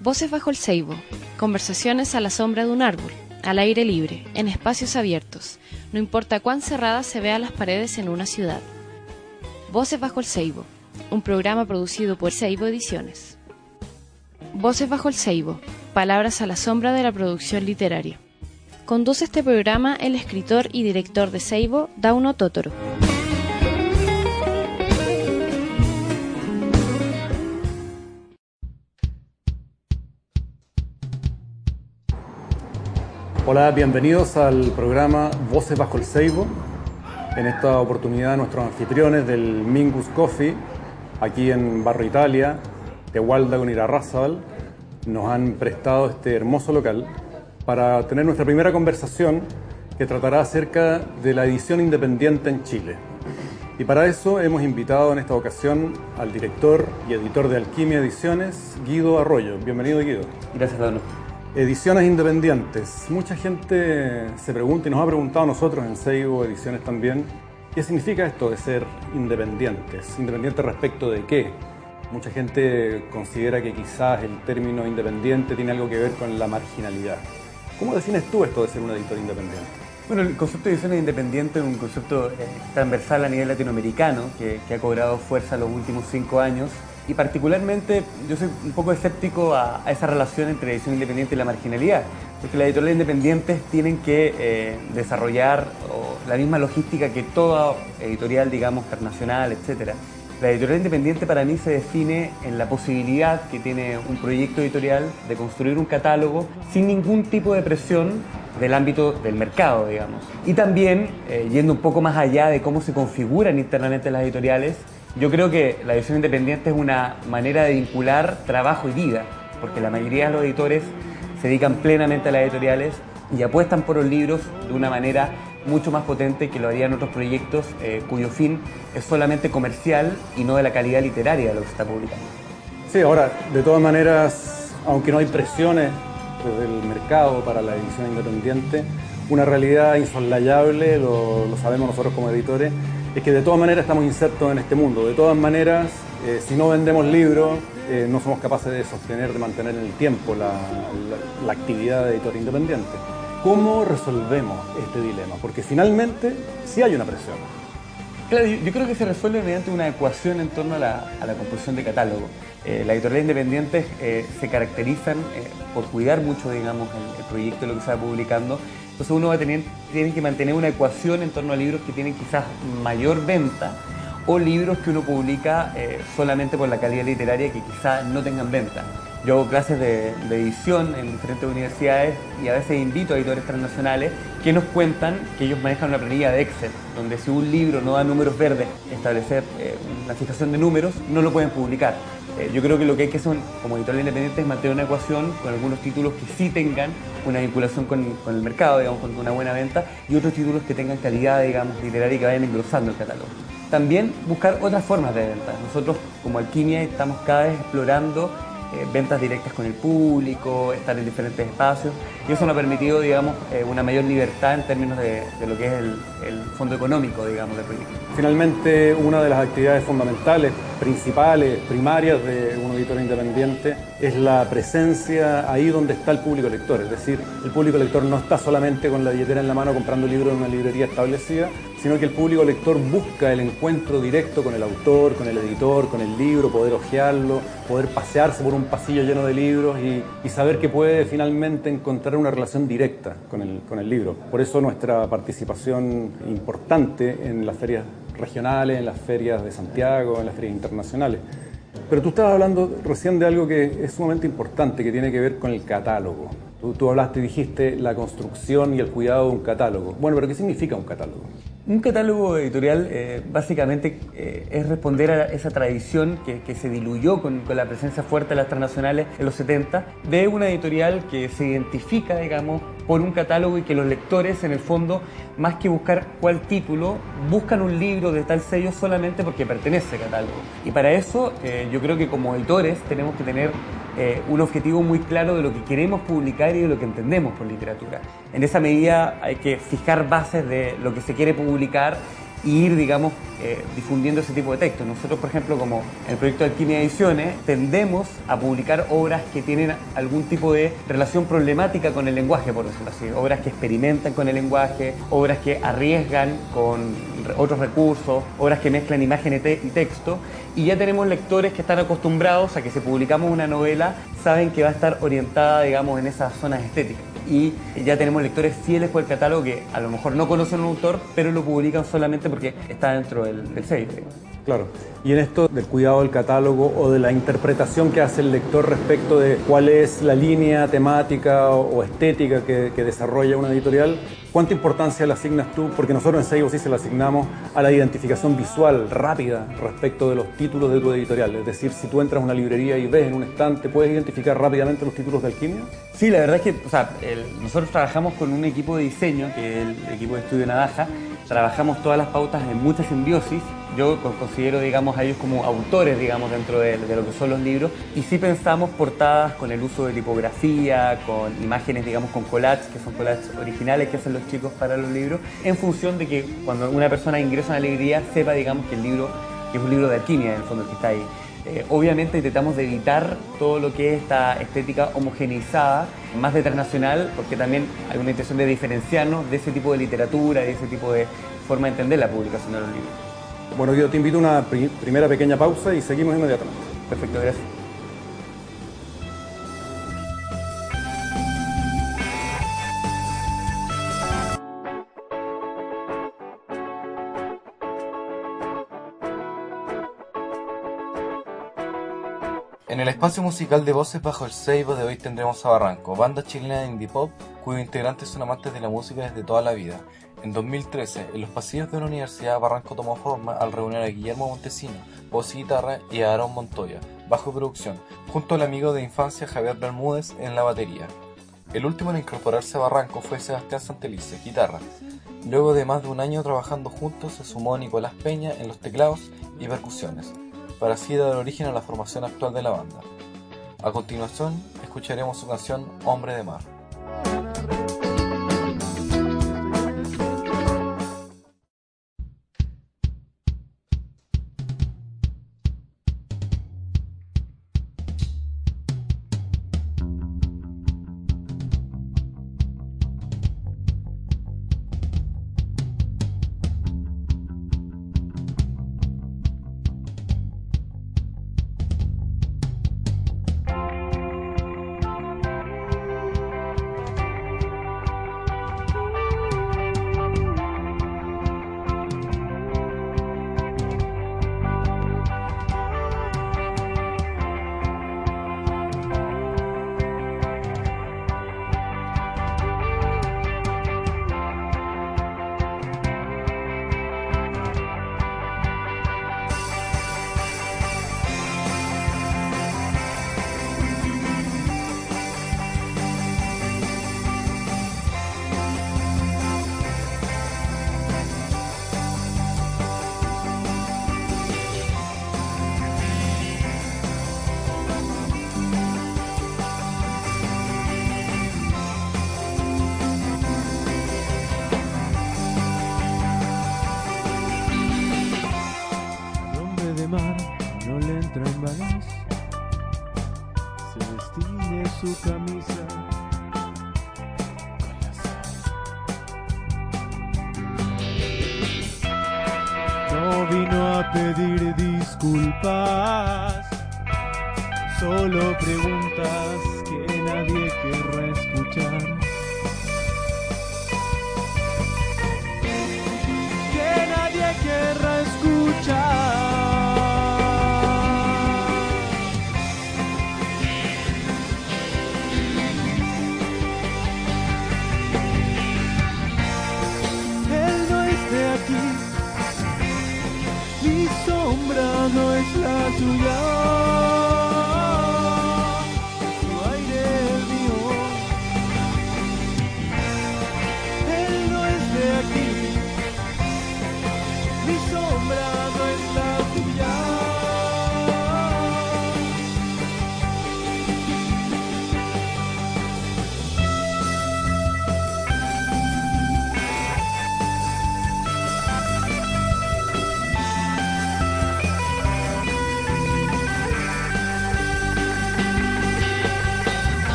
Voces bajo el ceibo. Conversaciones a la sombra de un árbol, al aire libre, en espacios abiertos, no importa cuán cerradas se vean las paredes en una ciudad. Voces bajo el ceibo. Un programa producido por Ceibo Ediciones. Voces bajo el ceibo. Palabras a la sombra de la producción literaria. Conduce este programa el escritor y director de Seibo, Dauno Totoro. Hola, bienvenidos al programa Voces bajo el Ceibo. En esta oportunidad nuestros anfitriones del Mingus Coffee, aquí en Barro Italia, de Walda con Irarrázaval, nos han prestado este hermoso local para tener nuestra primera conversación que tratará acerca de la edición independiente en Chile. Y para eso hemos invitado en esta ocasión al director y editor de Alquimia Ediciones, Guido Arroyo. Bienvenido, Guido. Gracias, Dano. Ediciones independientes. Mucha gente se pregunta y nos ha preguntado a nosotros en Seibo Ediciones también, ¿qué significa esto de ser independientes? ¿Independientes respecto de qué? Mucha gente considera que quizás el término independiente tiene algo que ver con la marginalidad. ¿Cómo defines tú esto de ser un editor independiente? Bueno, el concepto de ediciones independientes es un concepto eh, transversal a nivel latinoamericano que, que ha cobrado fuerza los últimos cinco años y particularmente yo soy un poco escéptico a, esa relación entre edición independiente y la marginalidad, porque las editoriales independientes tienen que eh, desarrollar la misma logística que toda editorial, digamos, internacional, etc. La editorial independiente para mí se define en la posibilidad que tiene un proyecto editorial de construir un catálogo sin ningún tipo de presión del ámbito del mercado, digamos. Y también, eh, yendo un poco más allá de cómo se configuran internamente las editoriales, yo creo que la edición independiente es una manera de vincular trabajo y vida, porque la mayoría de los editores se dedican plenamente a las editoriales y apuestan por los libros de una manera mucho más potente que lo harían otros proyectos eh, cuyo fin es solamente comercial y no de la calidad literaria de lo que se está publicando. Sí, ahora, de todas maneras, aunque no hay presiones desde el mercado para la edición independiente, una realidad insoslayable, lo, lo sabemos nosotros como editores, es que de todas maneras estamos insertos en este mundo. De todas maneras, eh, si no vendemos libros, eh, no somos capaces de sostener, de mantener en el tiempo la, actividad de editor independiente. ¿Cómo resolvemos este dilema? Porque finalmente sí hay una presión. Claro, yo, creo que se resuelve mediante una ecuación en torno a la, composición de catálogo. Eh, las editoriales independientes se caracterizan por cuidar mucho, digamos, el, el proyecto lo que se va publicando entonces uno va a tener, tiene que mantener una ecuación en torno a libros que tienen quizás mayor venta o libros que uno publica eh, solamente por la calidad literaria que quizás no tengan venta. Yo hago clases de, edición en diferentes universidades y a veces invito a editores transnacionales que nos cuentan que ellos manejan una planilla de Excel, donde si un libro no da números verdes, establecer eh, una fijación de números, no lo pueden publicar. Eh, yo creo que lo que hay que hacer como editor independiente es mantener una ecuación con algunos títulos que sí tengan una vinculación con, el mercado, digamos, con una buena venta, y otros títulos que tengan calidad, digamos, literaria y que vayan engrosando el catálogo. También buscar otras formas de venta. Nosotros como Alquimia estamos cada vez explorando eh, ventas directas con el público, estar en diferentes espacios, y eso nos ha permitido, digamos, eh, una mayor libertad en términos de, lo que es el, el, fondo económico, digamos, del proyecto. Finalmente, una de las actividades fundamentales, principales, primarias de un editor independiente es la presencia ahí donde está el público lector, es decir, el público lector no está solamente con la billetera en la mano comprando libros en una librería establecida, sino que el público lector busca el encuentro directo con el autor, con el editor, con el libro, poder hojearlo, poder pasearse por un pasillo lleno de libros y, saber que puede finalmente encontrar una relación directa con el, con el libro. Por eso nuestra participación importante en las ferias regionales, en las ferias de Santiago, en las ferias internacionales. Pero tú estabas hablando recién de algo que es sumamente importante, que tiene que ver con el catálogo. Tú, tú hablaste y dijiste la construcción y el cuidado de un catálogo. Bueno, pero ¿qué significa un catálogo? Un catálogo editorial eh, básicamente eh, es responder a esa tradición que, se diluyó con, con, la presencia fuerte de las transnacionales en los 70, de una editorial que se identifica, digamos, por un catálogo y que los lectores, en el fondo, más que buscar cuál título, buscan un libro de tal sello solamente porque pertenece al catálogo. Y para eso, eh, yo creo que como editores tenemos que tener eh, un objetivo muy claro de lo que queremos publicar y de lo que entendemos por literatura. En esa medida hay que fijar bases de lo que se quiere publicar ir, digamos, eh, difundiendo ese tipo de textos. Nosotros, por ejemplo, como el proyecto Alquimia Ediciones, tendemos a publicar obras que tienen algún tipo de relación problemática con el lenguaje, por decirlo así. Obras que experimentan con el lenguaje, obras que arriesgan con otros recursos, obras que mezclan imagen y, texto. Y ya tenemos lectores que están acostumbrados a que si publicamos una novela, saben que va a estar orientada, digamos, en esas zonas estéticas y ya tenemos lectores fieles por el catálogo que a lo mejor no conocen un autor, pero lo publican solamente porque está dentro del, del sello. Claro. Y en esto del cuidado del catálogo o de la interpretación que hace el lector respecto de cuál es la línea temática o, estética que, desarrolla una editorial, ¿cuánta importancia le asignas tú? Porque nosotros en Seibo sí se la asignamos a la identificación visual rápida respecto de los títulos de tu editorial. Es decir, si tú entras a una librería y ves en un estante, ¿puedes identificar rápidamente los títulos de Alquimia? Sí, la verdad es que o sea, nosotros trabajamos con un equipo de diseño, que es el equipo de estudio Navaja, trabajamos todas las pautas en mucha simbiosis yo considero, digamos, a ellos como autores, digamos, dentro de, lo que son los libros. Y sí pensamos portadas con el uso de tipografía, con imágenes, digamos, con collages, que son collages originales que hacen los chicos para los libros, en función de que cuando una persona ingresa a una alegría sepa, digamos, que el libro es un libro de alquimia, en el fondo, que está ahí. Eh, obviamente intentamos de evitar todo lo que es esta estética homogeneizada, más de transnacional, porque también hay una intención de diferenciarnos de ese tipo de literatura, de ese tipo de forma de entender la publicación de los libros. Bueno, yo te invito a una primera pequeña pausa y seguimos inmediatamente. Perfecto, gracias. Espacio musical de Voces Bajo el Seibo de hoy tendremos a Barranco, banda chilena de indie pop cuyos integrantes son amantes de la música desde toda la vida en 2013, en los pasillos de la Universidad Barranco tomó forma al reunir a Guillermo Montesino, voz y guitarra, y a Aaron Montoya, bajo producción, junto al amigo de infancia Javier Bermúdez en la batería. El último en incorporarse a Barranco fue Sebastián Santelice, guitarra. Luego de más de un año trabajando juntos, se sumó Nicolás Peña en los teclados y percusiones, para así dar origen a la formación actual de la banda. A continuación, escucharemos su canción Hombre de Mar.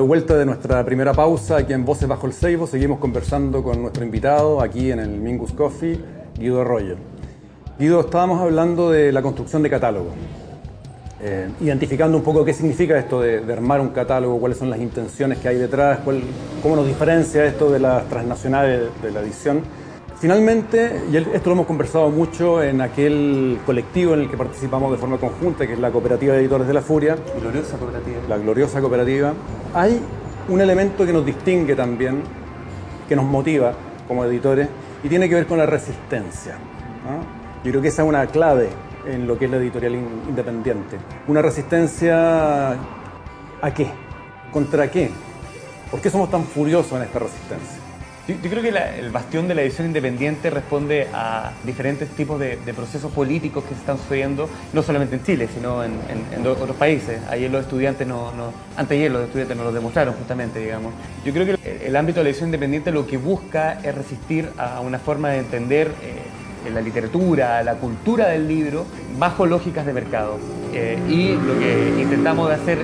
De vuelta de nuestra primera pausa aquí en Voces Bajo el Ceibo, seguimos conversando con nuestro invitado aquí en el Mingus Coffee, Guido Arroyo. Guido, estábamos hablando de la construcción de catálogo, eh, identificando un poco qué significa esto de, armar un catálogo, cuáles son las intenciones que hay detrás, cómo nos diferencia esto de las transnacionales de la edición. Finalmente, y esto lo hemos conversado mucho en aquel colectivo en el que participamos de forma conjunta, que es la Cooperativa de Editores de la Furia. Gloriosa cooperativa. La gloriosa cooperativa. Hay un elemento que nos distingue también, que nos motiva como editores, y tiene que ver con la resistencia. Yo creo que esa es una clave en lo que es la editorial independiente. Una resistencia a qué? ¿Contra qué? ¿Por qué somos tan furiosos en esta resistencia? Yo, creo que el bastión de la edición independiente responde a diferentes tipos de, procesos políticos que se están sucediendo, no solamente en Chile, sino en, otros países. Ayer los estudiantes, no, no, antes ayer los estudiantes nos lo demostraron justamente, digamos. Yo creo que el, ámbito de la edición independiente lo que busca es resistir a una forma de entender eh, la literatura, la cultura del libro, bajo lógicas de mercado. Eh, y lo que intentamos de hacer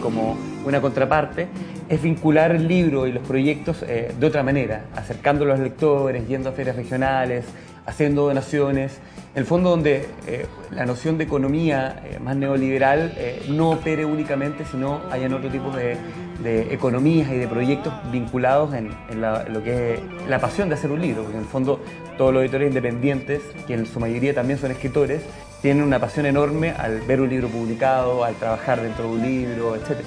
como una contraparte es vincular el libro y los proyectos eh, de otra manera, acercándolo a los lectores, yendo a ferias regionales, haciendo donaciones, en el fondo donde eh, la noción de economía eh, más neoliberal no opere únicamente, sino hayan otro tipo de, economías y de proyectos vinculados en, lo que es la pasión de hacer un libro, porque en el fondo todos los editores independientes, que en su mayoría también son escritores, tienen una pasión enorme al ver un libro publicado, al trabajar dentro de un libro, etc.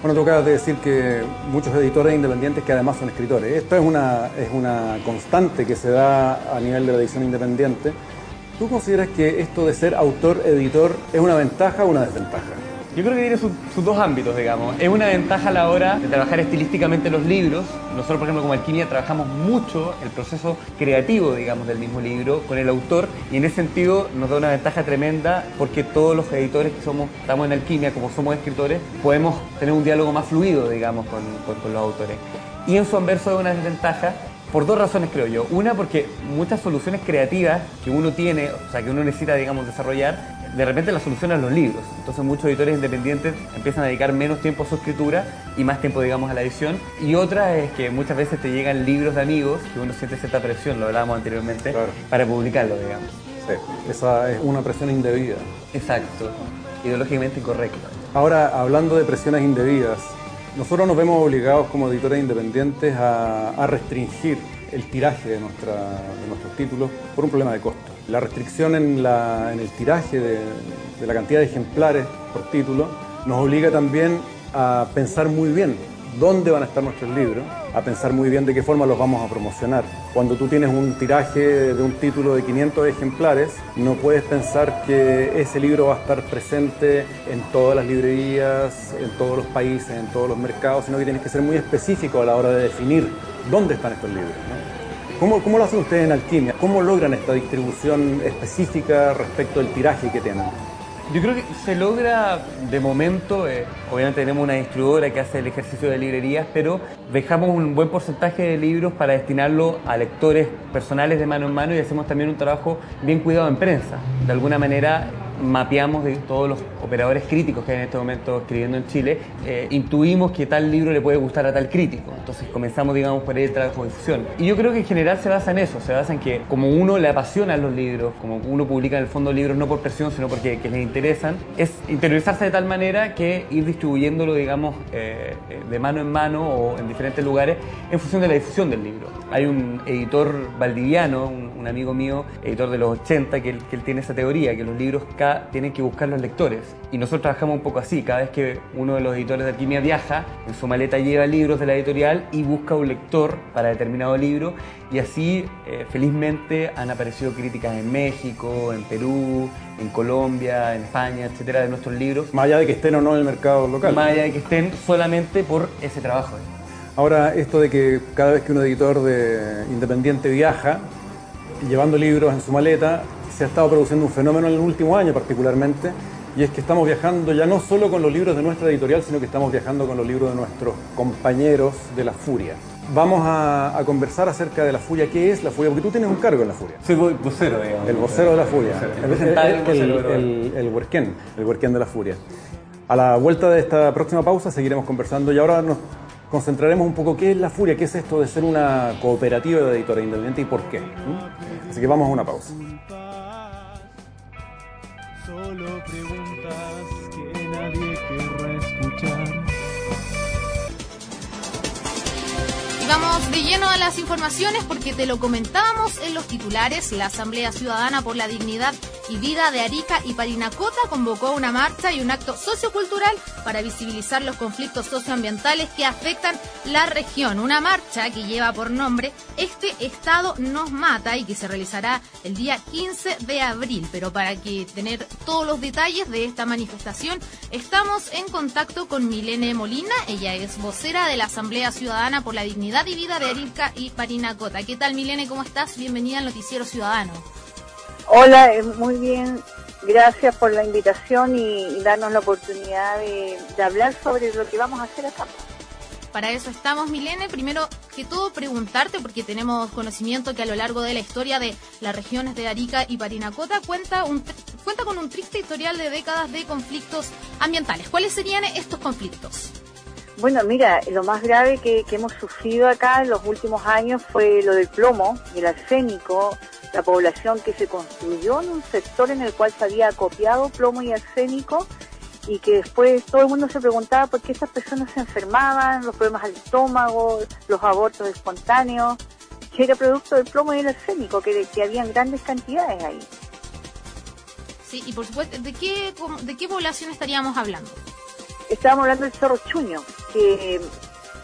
Bueno, tú acabas de decir que muchos editores independientes que además son escritores. Esto es una, es una constante que se da a nivel de la edición independiente. ¿Tú consideras que esto de ser autor-editor es una ventaja o una desventaja? Yo creo que tiene sus dos ámbitos, digamos. Es una ventaja a la hora de trabajar estilísticamente los libros. Nosotros, por ejemplo, como Alquimia, trabajamos mucho el proceso creativo, digamos, del mismo libro con el autor y en ese sentido nos da una ventaja tremenda porque todos los editores que somos, estamos en Alquimia, como somos escritores, podemos tener un diálogo más fluido, digamos, con, con los autores. Y en su anverso de una desventaja por dos razones creo yo. Una porque muchas soluciones creativas que uno tiene, o sea, que uno necesita, digamos, desarrollar, de repente las solucionan los libros. Entonces muchos editores independientes empiezan a dedicar menos tiempo a su escritura y más tiempo, digamos, a la edición. Y otra es que muchas veces te llegan libros de amigos que uno siente cierta presión, lo hablábamos anteriormente, para publicarlo, digamos. Sí, esa es una presión indebida. Exacto, ideológicamente incorrecta. Ahora, hablando de presiones indebidas, nosotros nos vemos obligados como editores independientes a, restringir el tiraje de, nuestra, de nuestros títulos por un problema de costo. La restricción en, el tiraje de, la cantidad de ejemplares por título nos obliga también a pensar muy bien dónde van a estar nuestros libros, a pensar muy bien de qué forma los vamos a promocionar. Cuando tú tienes un tiraje de un título de 500 ejemplares, no puedes pensar que ese libro va a estar presente en todas las librerías, en todos los países, en todos los mercados, sino que tienes que ser muy específico a la hora de definir dónde están estos libros. ¿Cómo, ¿Cómo, lo hacen ustedes en Alquimia? ¿Cómo logran esta distribución específica respecto al tiraje que tienen? Yo creo que se logra de momento, eh, obviamente tenemos una distribuidora que hace el ejercicio de librerías, pero dejamos un buen porcentaje de libros para destinarlo a lectores personales de mano en mano y hacemos también un trabajo bien cuidado en prensa. De alguna manera mapeamos de todos los operadores críticos que hay en este momento escribiendo en Chile, eh, intuimos que tal libro le puede gustar a tal crítico. Entonces comenzamos, digamos, por ahí el trabajo de difusión. Y yo creo que en general se basa en eso, se basa en que como uno le apasiona los libros, como uno publica en el fondo libros no por presión, sino porque que les interesan, es interiorizarse de tal manera que ir distribuyéndolo, digamos, eh, eh, de mano en mano o en diferentes lugares en función de la difusión del libro. Hay un editor valdiviano, un, amigo mío, editor de los 80, que él, que él tiene esa teoría, que los libros tienen que buscar los lectores. Y nosotros trabajamos un poco así. Cada vez que uno de los editores de Alquimia viaja, en su maleta lleva libros de la editorial y busca un lector para determinado libro. Y así, eh, felizmente, han aparecido críticas en México, en Perú, en Colombia, en España, etcétera, de nuestros libros. Más allá de que estén o no en el mercado local. Más allá de que estén solamente por ese trabajo. Ahora, esto de que cada vez que un editor de independiente viaja, llevando libros en su maleta, se ha estado produciendo un fenómeno en el último año particularmente, y es que estamos viajando ya no solo con los libros de nuestra editorial, sino que estamos viajando con los libros de nuestros compañeros de La Furia. Vamos a, conversar acerca de La Furia. ¿Qué es La Furia? Porque tú tienes un cargo en La Furia. Soy vocero, digamos. El vocero de La Furia. El, el, el, el, el, huerquén, el huerquén de La Furia. A la vuelta de esta próxima pausa seguiremos conversando y ahora nos concentraremos un poco qué es la furia, qué es esto de ser una cooperativa de editores independientes y por qué. Así que vamos a una pausa. De lleno a las informaciones porque te lo comentábamos en los titulares. La Asamblea Ciudadana por la Dignidad y Vida de Arica y Parinacota convocó una marcha y un acto sociocultural para visibilizar los conflictos socioambientales que afectan la región. Una marcha que lleva por nombre Este Estado nos mata y que se realizará el día 15 de abril. Pero para que tener todos los detalles de esta manifestación, estamos en contacto con Milene Molina. Ella es vocera de la Asamblea Ciudadana por la Dignidad y Vida de Arica y Parinacota. ¿Qué tal, Milene? ¿Cómo estás? Bienvenida al Noticiero Ciudadano. Hola, eh, muy bien. Gracias por la invitación y, darnos la oportunidad de, hablar sobre lo que vamos a hacer acá. Para eso estamos, Milene. Primero que todo, preguntarte, porque tenemos conocimiento que a lo largo de la historia de las regiones de Arica y Parinacota cuenta, un, cuenta con un triste historial de décadas de conflictos ambientales. ¿Cuáles serían estos conflictos? Bueno, mira, lo más grave que, hemos sufrido acá en los últimos años fue lo del plomo, el arsénico, la población que se construyó en un sector en el cual se había copiado plomo y arsénico y que después todo el mundo se preguntaba por qué esas personas se enfermaban, los problemas al estómago, los abortos espontáneos, que era producto del plomo y el arsénico, que, que habían grandes cantidades ahí. Sí, y por supuesto, ¿de qué, de qué población estaríamos hablando? Estábamos hablando del Cerro Chuño, que,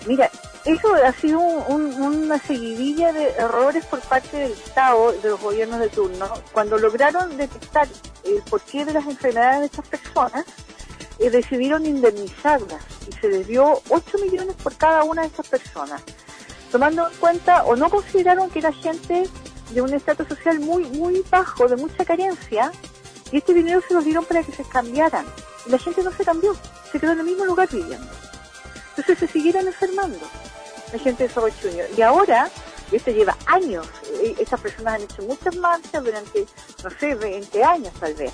mira, eso ha sido una seguidilla de errores por parte del Estado, de los gobiernos de turno, cuando lograron detectar el porqué de las enfermedades de estas personas, eh, decidieron indemnizarlas y se les dio 8 millones por cada una de estas personas, tomando en cuenta o no consideraron que era gente de un estatus social muy, muy bajo, de mucha carencia, y este dinero se los dieron para que se cambiaran. Y la gente no se cambió, se quedó en el mismo lugar viviendo. Entonces se siguieron enfermando la gente de Cerro Y ahora, esto lleva años, eh, estas personas han hecho muchas marchas durante, no sé, 20 años tal vez.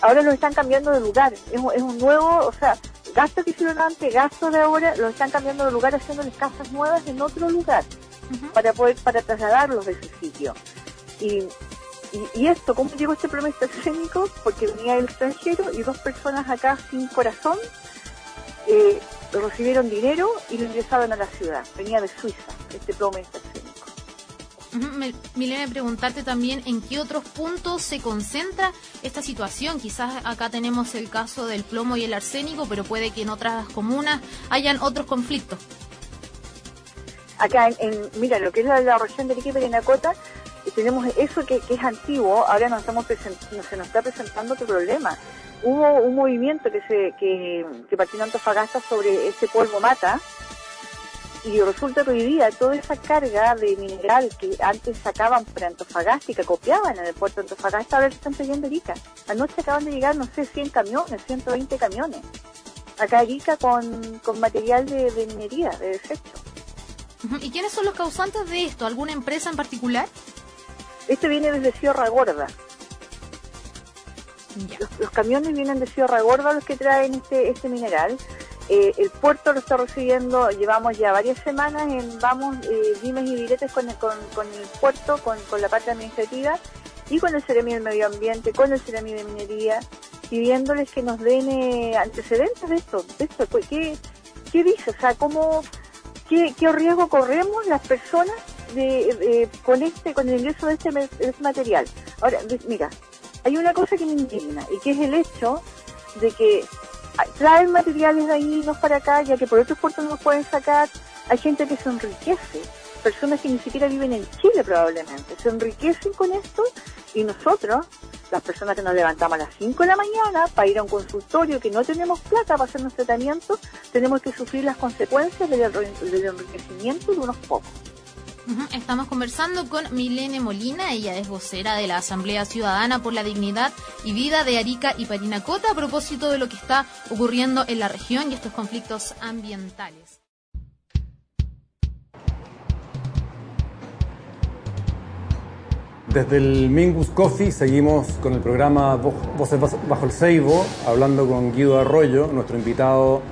Ahora los están cambiando de lugar, es, un nuevo, o sea, gasto que hicieron antes, gasto de ahora, los están cambiando de lugar haciéndoles casas nuevas en otro lugar para poder, para trasladarlos de ese sitio. Y, y, esto, ¿cómo llegó este problema escénico? Porque venía el extranjero y dos personas acá sin corazón eh, recibieron dinero y lo ingresaron a la ciudad. Venía de Suiza, este plomo escénico. Milene, preguntarte también en qué otros puntos se concentra esta situación. Quizás acá tenemos el caso del plomo y el arsénico, pero puede que en otras comunas hayan otros conflictos. Acá, en, mira, lo que es la, región de Arica y Nacota, tenemos eso que, es antiguo, ahora nos estamos se nos está presentando otro problema hubo un movimiento que se que, que partió en Antofagasta sobre ese polvo mata y resulta que hoy día toda esa carga de mineral que antes sacaban para Antofagasta y que copiaban en el puerto de Antofagasta ahora están trayendo Arica. Anoche acaban de llegar, no sé, 100 camiones, 120 camiones. Acá Arica con, con material de, de minería, de desecho. ¿Y quiénes son los causantes de esto? ¿Alguna empresa en particular? Este viene desde Sierra Gorda. Los, camiones vienen de Sierra Gorda los que traen este, este mineral. Eh, el puerto lo está recibiendo, llevamos ya varias semanas en vamos, eh, dimes y diretes con el, con, el puerto, con, la parte administrativa y con el Ceremi del Medio Ambiente, con el Ceremi de Minería, pidiéndoles que nos den eh, antecedentes de esto, de esto. ¿Qué, ¿Qué dice? O sea, ¿cómo, qué, qué riesgo corremos las personas de, con este con el ingreso de este, de este material? Ahora, mira, hay una cosa que me indigna y que es el hecho de que traen materiales de ahí, no para acá, ya que por otros puertos no los pueden sacar. Hay gente que se enriquece, personas que ni siquiera viven en Chile probablemente, se enriquecen con esto y nosotros, las personas que nos levantamos a las 5 de la mañana para ir a un consultorio que no tenemos plata para hacernos tratamiento, tenemos que sufrir las consecuencias del enriquecimiento de unos pocos. Estamos conversando con Milene Molina, ella es vocera de la Asamblea Ciudadana por la Dignidad y Vida de Arica y Parinacota a propósito de lo que está ocurriendo en la región y estos conflictos ambientales. Desde el Mingus Coffee seguimos con el programa Voces Bajo el Ceibo, hablando con Guido Arroyo, nuestro invitado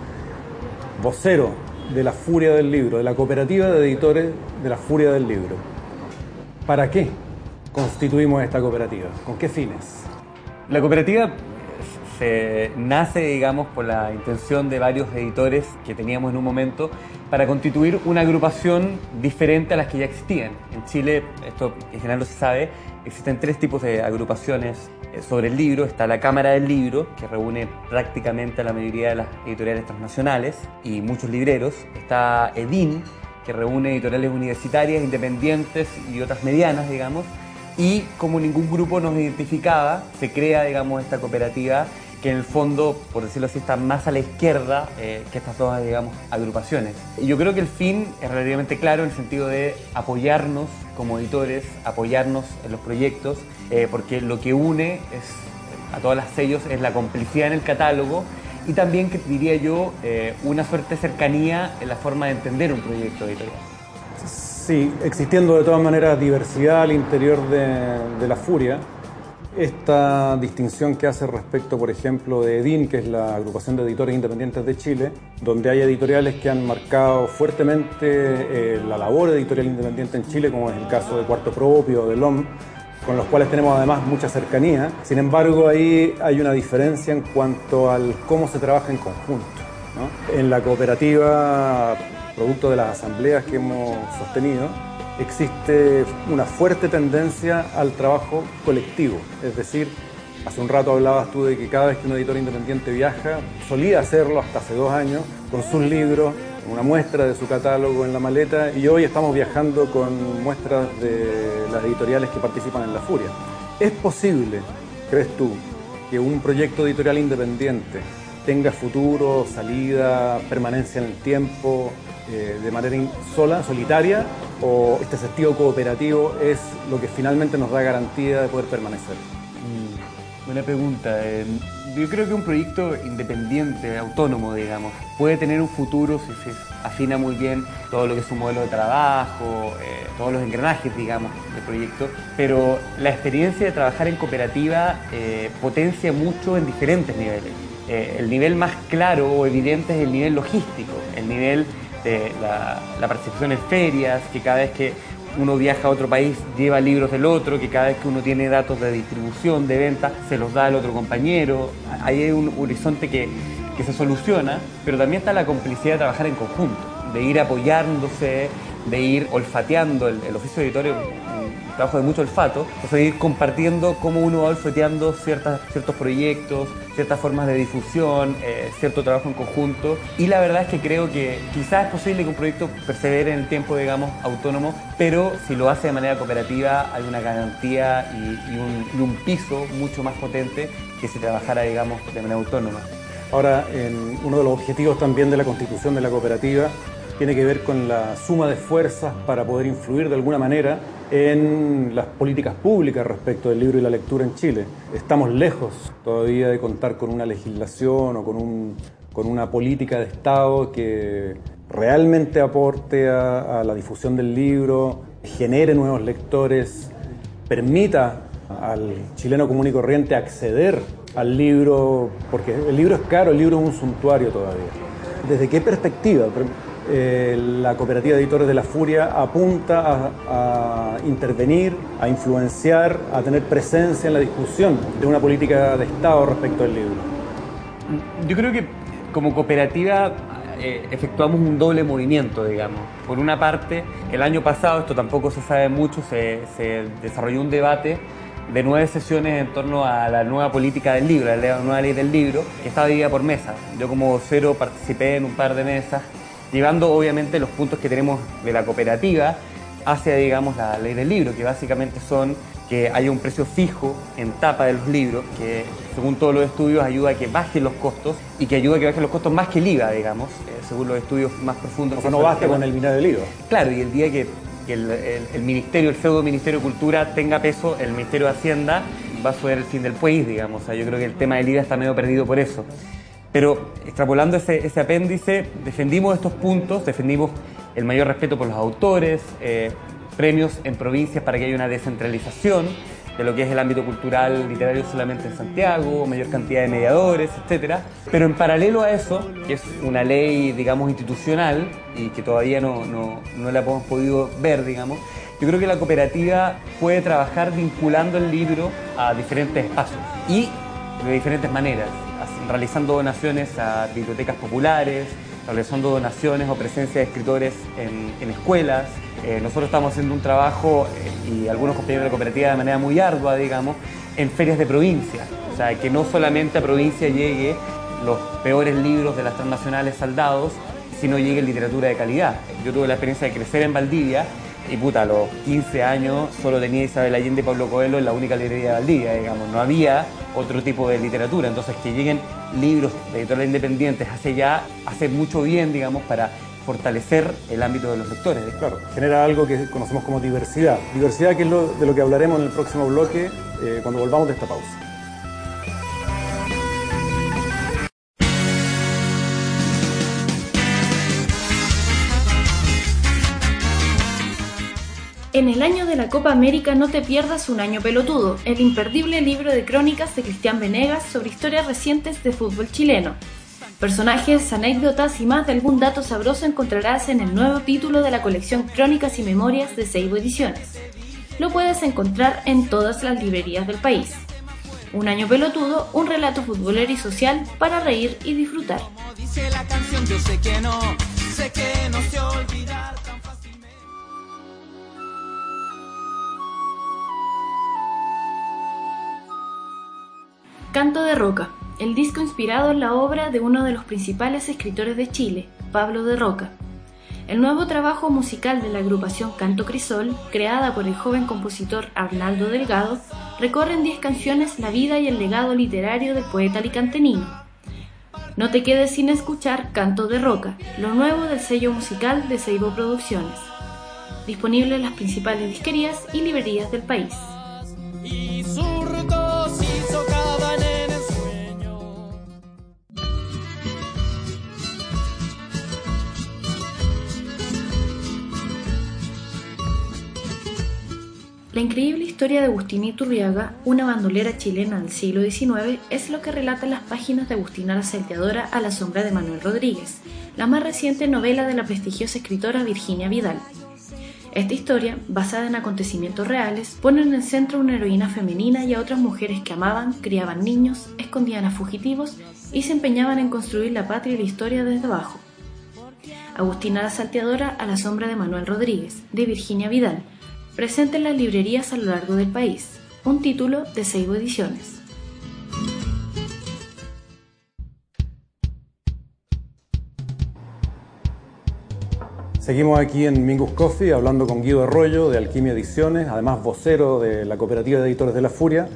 vocero de la Furia del Libro, de la cooperativa de editores de la Furia del Libro. ¿Para qué constituimos esta cooperativa? ¿Con qué fines? La cooperativa se nace, digamos, por la intención de varios editores que teníamos en un momento para constituir una agrupación diferente a las que ya existían. En Chile, esto en general no se sabe, existen tres tipos de agrupaciones eh, sobre el libro. Está la Cámara del Libro, que reúne prácticamente a la mayoría de las editoriales transnacionales y muchos libreros. Está EDIN, que reúne editoriales universitarias, independientes y otras medianas, digamos. Y como ningún grupo nos identificaba, se crea, digamos, esta cooperativa que en el fondo, por decirlo así, está más a la izquierda eh, que estas dos, digamos, agrupaciones. Y yo creo que el fin es relativamente claro en el sentido de apoyarnos como editores, apoyarnos en los proyectos, eh, porque lo que une es, a todas las sellos es la complicidad en el catálogo y también, que diría yo, eh, una suerte de cercanía en la forma de entender un proyecto editorial. Sí, existiendo de todas maneras diversidad al interior de, de la furia, esta distinción que hace respecto, por ejemplo, de EDIN, que es la agrupación de editores independientes de Chile, donde hay editoriales que han marcado fuertemente eh, la labor editorial independiente en Chile, como es el caso de Cuarto Propio, de LOM, con los cuales tenemos además mucha cercanía. Sin embargo, ahí hay una diferencia en cuanto al cómo se trabaja en conjunto. En la cooperativa, producto de las asambleas que hemos sostenido, existe una fuerte tendencia al trabajo colectivo. Es decir, hace un rato hablabas tú de que cada vez que un editor independiente viaja, solía hacerlo hasta hace dos años, con sus libros, una muestra de su catálogo en la maleta, y hoy estamos viajando con muestras de las editoriales que participan en La Furia. ¿Es posible, crees tú, que un proyecto editorial independiente tenga futuro, salida, permanencia en el tiempo, eh, de manera sola, solitaria, o este sentido cooperativo es lo que finalmente nos da garantía de poder permanecer? Mm, buena pregunta. Eh, yo creo que un proyecto independiente, autónomo, digamos, puede tener un futuro si se afina muy bien todo lo que es su modelo de trabajo, eh, todos los engranajes, digamos, del proyecto, pero la experiencia de trabajar en cooperativa potencia mucho en diferentes niveles. el nivel más claro o evidente es el nivel logístico, el nivel de la, percepción en ferias, que cada vez que uno viaja a otro país lleva libros del otro, que cada vez que uno tiene datos de distribución, de venta, se los da al otro compañero. Ahí hay un horizonte que, que se soluciona, pero también está la complicidad de trabajar en conjunto, de ir apoyándose, de ir olfateando. El, oficio editorio trabajo de mucho olfato, o ir compartiendo cómo uno va olfateando ciertas, ciertos proyectos, ciertas formas de difusión, eh, cierto trabajo en conjunto. Y la verdad es que creo que quizás es posible que un proyecto persevere en el tiempo, digamos, autónomo, pero si lo hace de manera cooperativa hay una garantía y, un, un piso mucho más potente que si trabajara, digamos, de manera autónoma. Ahora, uno de los objetivos también de la constitución de la cooperativa tiene que ver con la suma de fuerzas para poder influir de alguna manera en las políticas públicas respecto del libro y la lectura en Chile. Estamos lejos todavía de contar con una legislación o con, un, con una política de Estado que realmente aporte a, a la difusión del libro, genere nuevos lectores, permita al chileno común y corriente acceder al libro, porque el libro es caro, el libro es un suntuario todavía. ¿Desde qué perspectiva? Eh, la cooperativa de editores de La Furia apunta a, intervenir, a influenciar, a tener presencia en la discusión de una política de Estado respecto al libro. Yo creo que como cooperativa eh, efectuamos un doble movimiento, digamos. Por una parte, el año pasado, esto tampoco se sabe mucho, se, se desarrolló un debate de nueve sesiones en torno a la nueva política del libro, la nueva ley del libro, que estaba dividida por mesas. Yo como cero participé en un par de mesas llevando obviamente los puntos que tenemos de la cooperativa hacia, digamos, la ley del libro, que básicamente son que haya un precio fijo en tapa de los libros, que según todos los estudios ayuda a que bajen los costos y que ayuda a que bajen los costos más que el IVA, digamos, eh, según los estudios más profundos. O sea, no basta con el IVA. Claro, y el día que, el, ministerio, el pseudo Ministerio de Cultura tenga peso, el Ministerio de Hacienda va a ser el fin del país, digamos. O sea, yo creo que el tema del IVA está medio perdido por eso. Pero extrapolando ese, apéndice, defendimos estos puntos, defendimos el mayor respeto por los autores, eh, premios en provincias para que haya una descentralización de lo que es el ámbito cultural literario solamente en Santiago, mayor cantidad de mediadores, etc. Pero en paralelo a eso, que es una ley, digamos, institucional y que todavía no, no, no la hemos podido ver, digamos, yo creo que la cooperativa puede trabajar vinculando el libro a diferentes espacios y de diferentes maneras, realizando donaciones a bibliotecas populares, realizando donaciones o presencia de escritores en, escuelas. Eh, nosotros estamos haciendo un trabajo, eh, y algunos compañeros de la cooperativa de manera muy ardua, digamos, en ferias de provincia. O sea, que no solamente a provincia llegue los peores libros de las transnacionales saldados, sino llegue literatura de calidad. Yo tuve la experiencia de crecer en Valdivia y puta, a los 15 años solo tenía Isabel Allende y Pablo Coelho en la única librería de Valdivia, digamos. No había otro tipo de literatura. Entonces, que lleguen libros de editoriales independientes hace ya, hace mucho bien, digamos, para fortalecer el ámbito de los lectores. Claro, genera algo que conocemos como diversidad. Diversidad que es de lo que hablaremos en el próximo bloque eh, cuando volvamos de esta pausa. En el año de la Copa América no te pierdas Un año pelotudo, el imperdible libro de crónicas de Cristian Venegas sobre historias recientes de fútbol chileno. Personajes, anécdotas y más de algún dato sabroso encontrarás en el nuevo título de la colección Crónicas y Memorias de Seibo Ediciones. Lo puedes encontrar en todas las librerías del país. Un año pelotudo, un relato futbolero y social para reír y disfrutar. Canto de Roca, el disco inspirado en la obra de uno de los principales escritores de Chile, Pablo de Roca. El nuevo trabajo musical de la agrupación Canto Crisol, creada por el joven compositor Arnaldo Delgado, recorre en 10 canciones la vida y el legado literario del poeta alicantenino. No te quedes sin escuchar Canto de Roca, lo nuevo del sello musical de Seibo Producciones. Disponible en las principales disquerías y librerías del país. La increíble historia de Agustina Iturriaga, una bandolera chilena del siglo XIX, es lo que relatan las páginas de Agustina la Salteadora a la sombra de Manuel Rodríguez, la más reciente novela de la prestigiosa escritora Virginia Vidal. Esta historia, basada en acontecimientos reales, pone en el centro a una heroína femenina y a otras mujeres que amaban, criaban niños, escondían a fugitivos y se empeñaban en construir la patria y la historia desde abajo. Agustina la Salteadora a la sombra de Manuel Rodríguez, de Virginia Vidal, presente en las librerías a lo largo del país, un título de Seibo Ediciones. Seguimos aquí en Mingus Coffee hablando con Guido Arroyo de Alquimia Ediciones, además vocero de la Cooperativa de Editores de la Furia.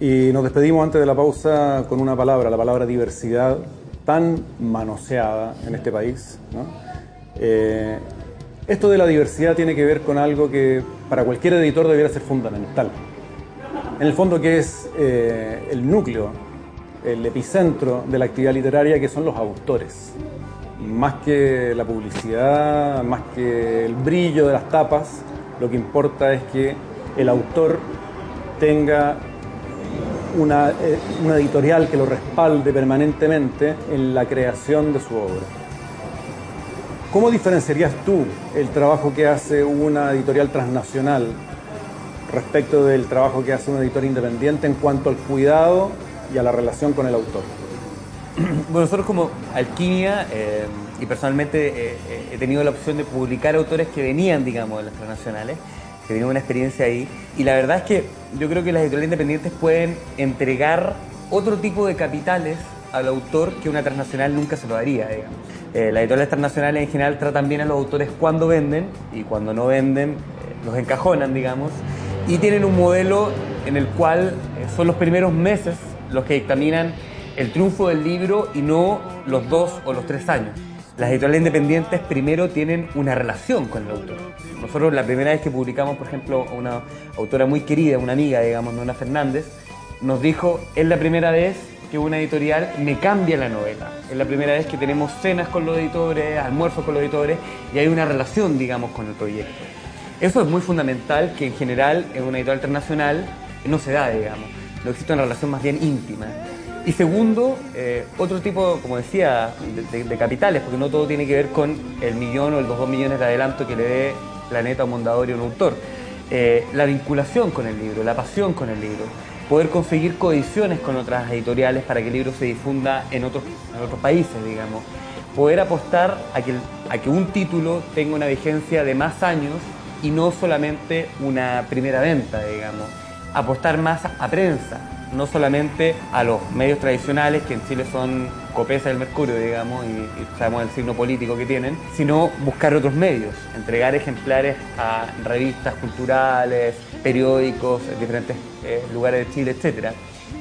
Y nos despedimos antes de la pausa con una palabra, la palabra diversidad, tan manoseada en este país. Eh, esto de la diversidad tiene que ver con algo que para cualquier editor debiera ser fundamental. En el fondo que es eh, el núcleo, el epicentro de la actividad literaria, que son los autores. Más que la publicidad, más que el brillo de las tapas, lo que importa es que el autor tenga una, eh, una editorial que lo respalde permanentemente en la creación de su obra. ¿Cómo diferenciarías tú el trabajo que hace una editorial transnacional respecto del trabajo que hace una editor independiente en cuanto al cuidado y a la relación con el autor? Bueno, nosotros como Alquimia, eh, y personalmente eh, eh, he tenido la opción de publicar autores que venían, digamos, de las transnacionales, que tenían una experiencia ahí, y la verdad es que yo creo que las editoriales independientes pueden entregar otro tipo de capitales al autor que una transnacional nunca se lo daría, digamos. Eh, las editoriales transnacionales en general tratan bien a los autores cuando venden y cuando no venden eh, los encajonan, digamos, y tienen un modelo en el cual eh, son los primeros meses los que dictaminan el triunfo del libro y no los dos o los tres años. Las editoriales independientes primero tienen una relación con el autor. Nosotros la primera vez que publicamos, por ejemplo, una autora muy querida, una amiga, digamos, Nona Fernández, nos dijo, es la primera vez que una editorial me cambia la novela. Es la primera vez que tenemos cenas con los editores, almuerzos con los editores y hay una relación, digamos, con el proyecto. Eso es muy fundamental, que en general en una editorial internacional no se da, digamos. No existe una relación más bien íntima. Y segundo, eh, otro tipo, como decía, de, capitales, porque no todo tiene que ver con el millón o los dos millones de adelanto que le dé Planeta, un Mondador y un autor. Eh, la vinculación con el libro, la pasión con el libro, poder conseguir coediciones con otras editoriales para que el libro se difunda en otros, en otros países, digamos. Poder apostar a que, a que un título tenga una vigencia de más años y no solamente una primera venta, digamos. Apostar más a prensa, no solamente a los medios tradicionales, que en Chile son copesa del mercurio, digamos, y, sabemos el signo político que tienen, sino buscar otros medios, entregar ejemplares a revistas culturales, periódicos, en diferentes eh, lugares de Chile, etc.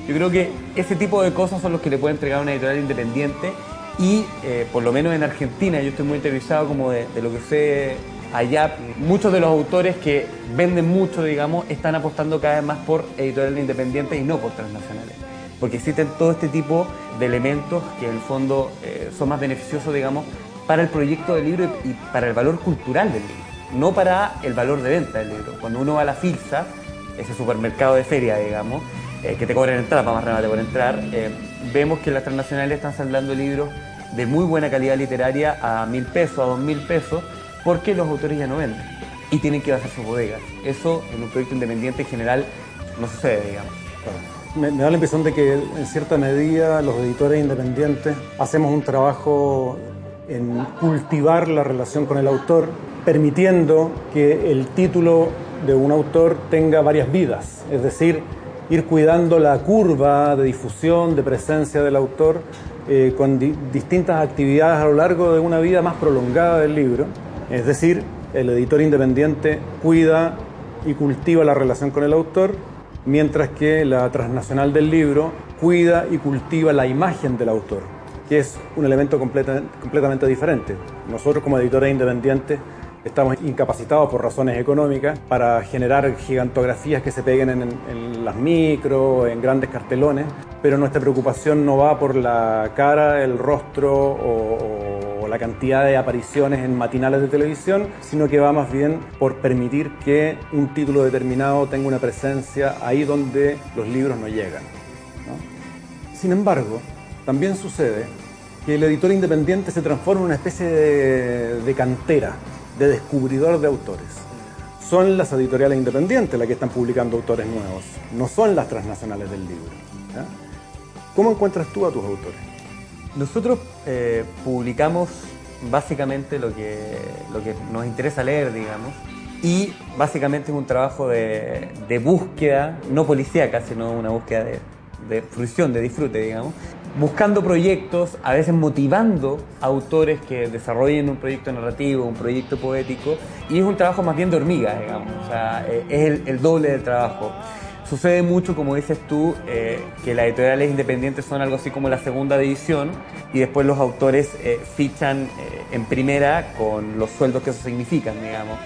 Yo creo que ese tipo de cosas son los que le puede entregar una editorial independiente y, eh, por lo menos en Argentina, yo estoy muy interesado como de, de lo que sé allá muchos de los autores que venden mucho, digamos, están apostando cada vez más por editoriales independientes y no por transnacionales. Porque existen todo este tipo de elementos que en el fondo eh, son más beneficiosos, digamos, para el proyecto del libro y, para el valor cultural del libro, no para el valor de venta del libro. Cuando uno va a la FILSA, ese supermercado de feria, digamos, eh, que te cobran entrada para más remate por entrar, eh, vemos que las transnacionales están saldando libros de muy buena calidad literaria a mil pesos, a dos mil pesos, porque los autores ya no venden y tienen que hacer sus bodegas. Eso en un proyecto independiente en general no sucede, digamos. Me, da la impresión de que en cierta medida los editores independientes hacemos un trabajo en cultivar la relación con el autor, permitiendo que el título de un autor tenga varias vidas, es decir, ir cuidando la curva de difusión, de presencia del autor eh, con distintas actividades a lo largo de una vida más prolongada del libro es decir, el editor independiente cuida y cultiva la relación con el autor, mientras que la transnacional del libro cuida y cultiva la imagen del autor, que es un elemento completamente diferente. Nosotros como editores independientes estamos incapacitados por razones económicas para generar gigantografías que se peguen en, las micro, en grandes cartelones, pero nuestra preocupación no va por la cara, el rostro o la cantidad de apariciones en matinales de televisión, sino que va más bien por permitir que un título determinado tenga una presencia ahí donde los libros no llegan. Sin embargo, también sucede que el editor independiente se transforma en una especie de, cantera, de descubridor de autores. Son las editoriales independientes las que están publicando autores nuevos, no son las transnacionales del libro. ¿Cómo encuentras tú a tus autores? Nosotros eh, publicamos básicamente lo que, lo que nos interesa leer, digamos, y básicamente es un trabajo de, búsqueda, no policíaca, sino una búsqueda de, fruición, de disfrute, digamos, buscando proyectos, a veces motivando a autores que desarrollen un proyecto narrativo, un proyecto poético, y es un trabajo más bien de hormiga, digamos, o sea, eh, es el, el doble del trabajo. Sucede mucho, como dices tú, eh, que las editoriales independientes son algo así como la segunda división y después los autores eh, fichan eh, en primera con los sueldos que eso significan, digamos.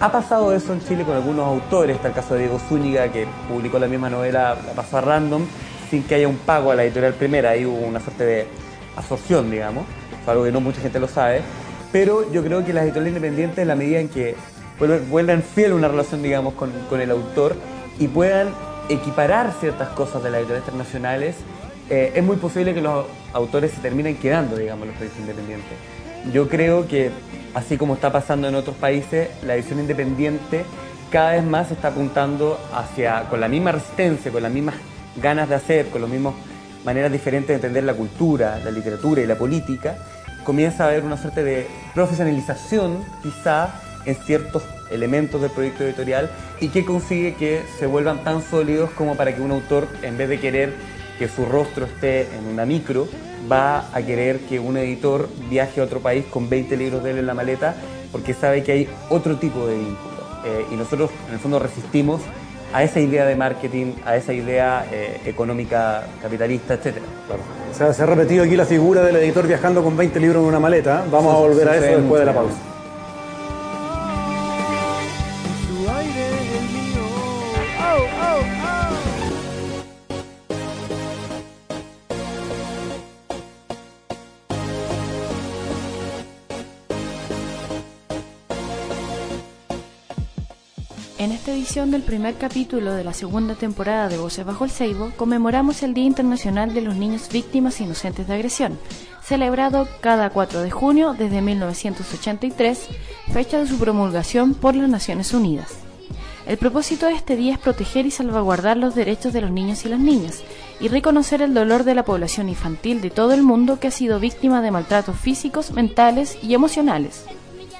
ha pasado eso en Chile con algunos autores, está el caso de Diego Zúñiga que publicó la misma novela, la pasó a Random, sin que haya un pago a la editorial primera, ahí hubo una suerte de absorción, digamos, algo que no mucha gente lo sabe, pero yo creo que las editoriales independientes, en la medida en que vuelvan fiel una relación, digamos, con, con el autor, y puedan equiparar ciertas cosas de las editoriales internacionales, eh, es muy posible que los autores se terminen quedando, digamos, los proyectos independientes. Yo creo que, así como está pasando en otros países, la edición independiente cada vez más está apuntando hacia, con la misma resistencia, con las mismas ganas de hacer, con las mismas maneras diferentes de entender la cultura, la literatura y la política, comienza a haber una suerte de profesionalización, quizá, en ciertos elementos del proyecto editorial y que consigue que se vuelvan tan sólidos como para que un autor, en vez de querer que su rostro esté en una micro, va a querer que un editor viaje a otro país con 20 libros de él en la maleta porque sabe que hay otro tipo de vínculo. Eh, y nosotros, en el fondo, resistimos a esa idea de marketing, a esa idea eh, económica capitalista, etc. se ha repetido aquí la figura del editor viajando con 20 libros en una maleta. Vamos a volver a eso después de la pausa. Edición del primer capítulo de la segunda temporada de Voces Bajo el Ceibo, conmemoramos el Día Internacional de los Niños Víctimas Inocentes de Agresión, celebrado cada 4 de junio desde 1983, fecha de su promulgación por las Naciones Unidas. El propósito de este día es proteger y salvaguardar los derechos de los niños y las niñas y reconocer el dolor de la población infantil de todo el mundo que ha sido víctima de maltratos físicos, mentales y emocionales.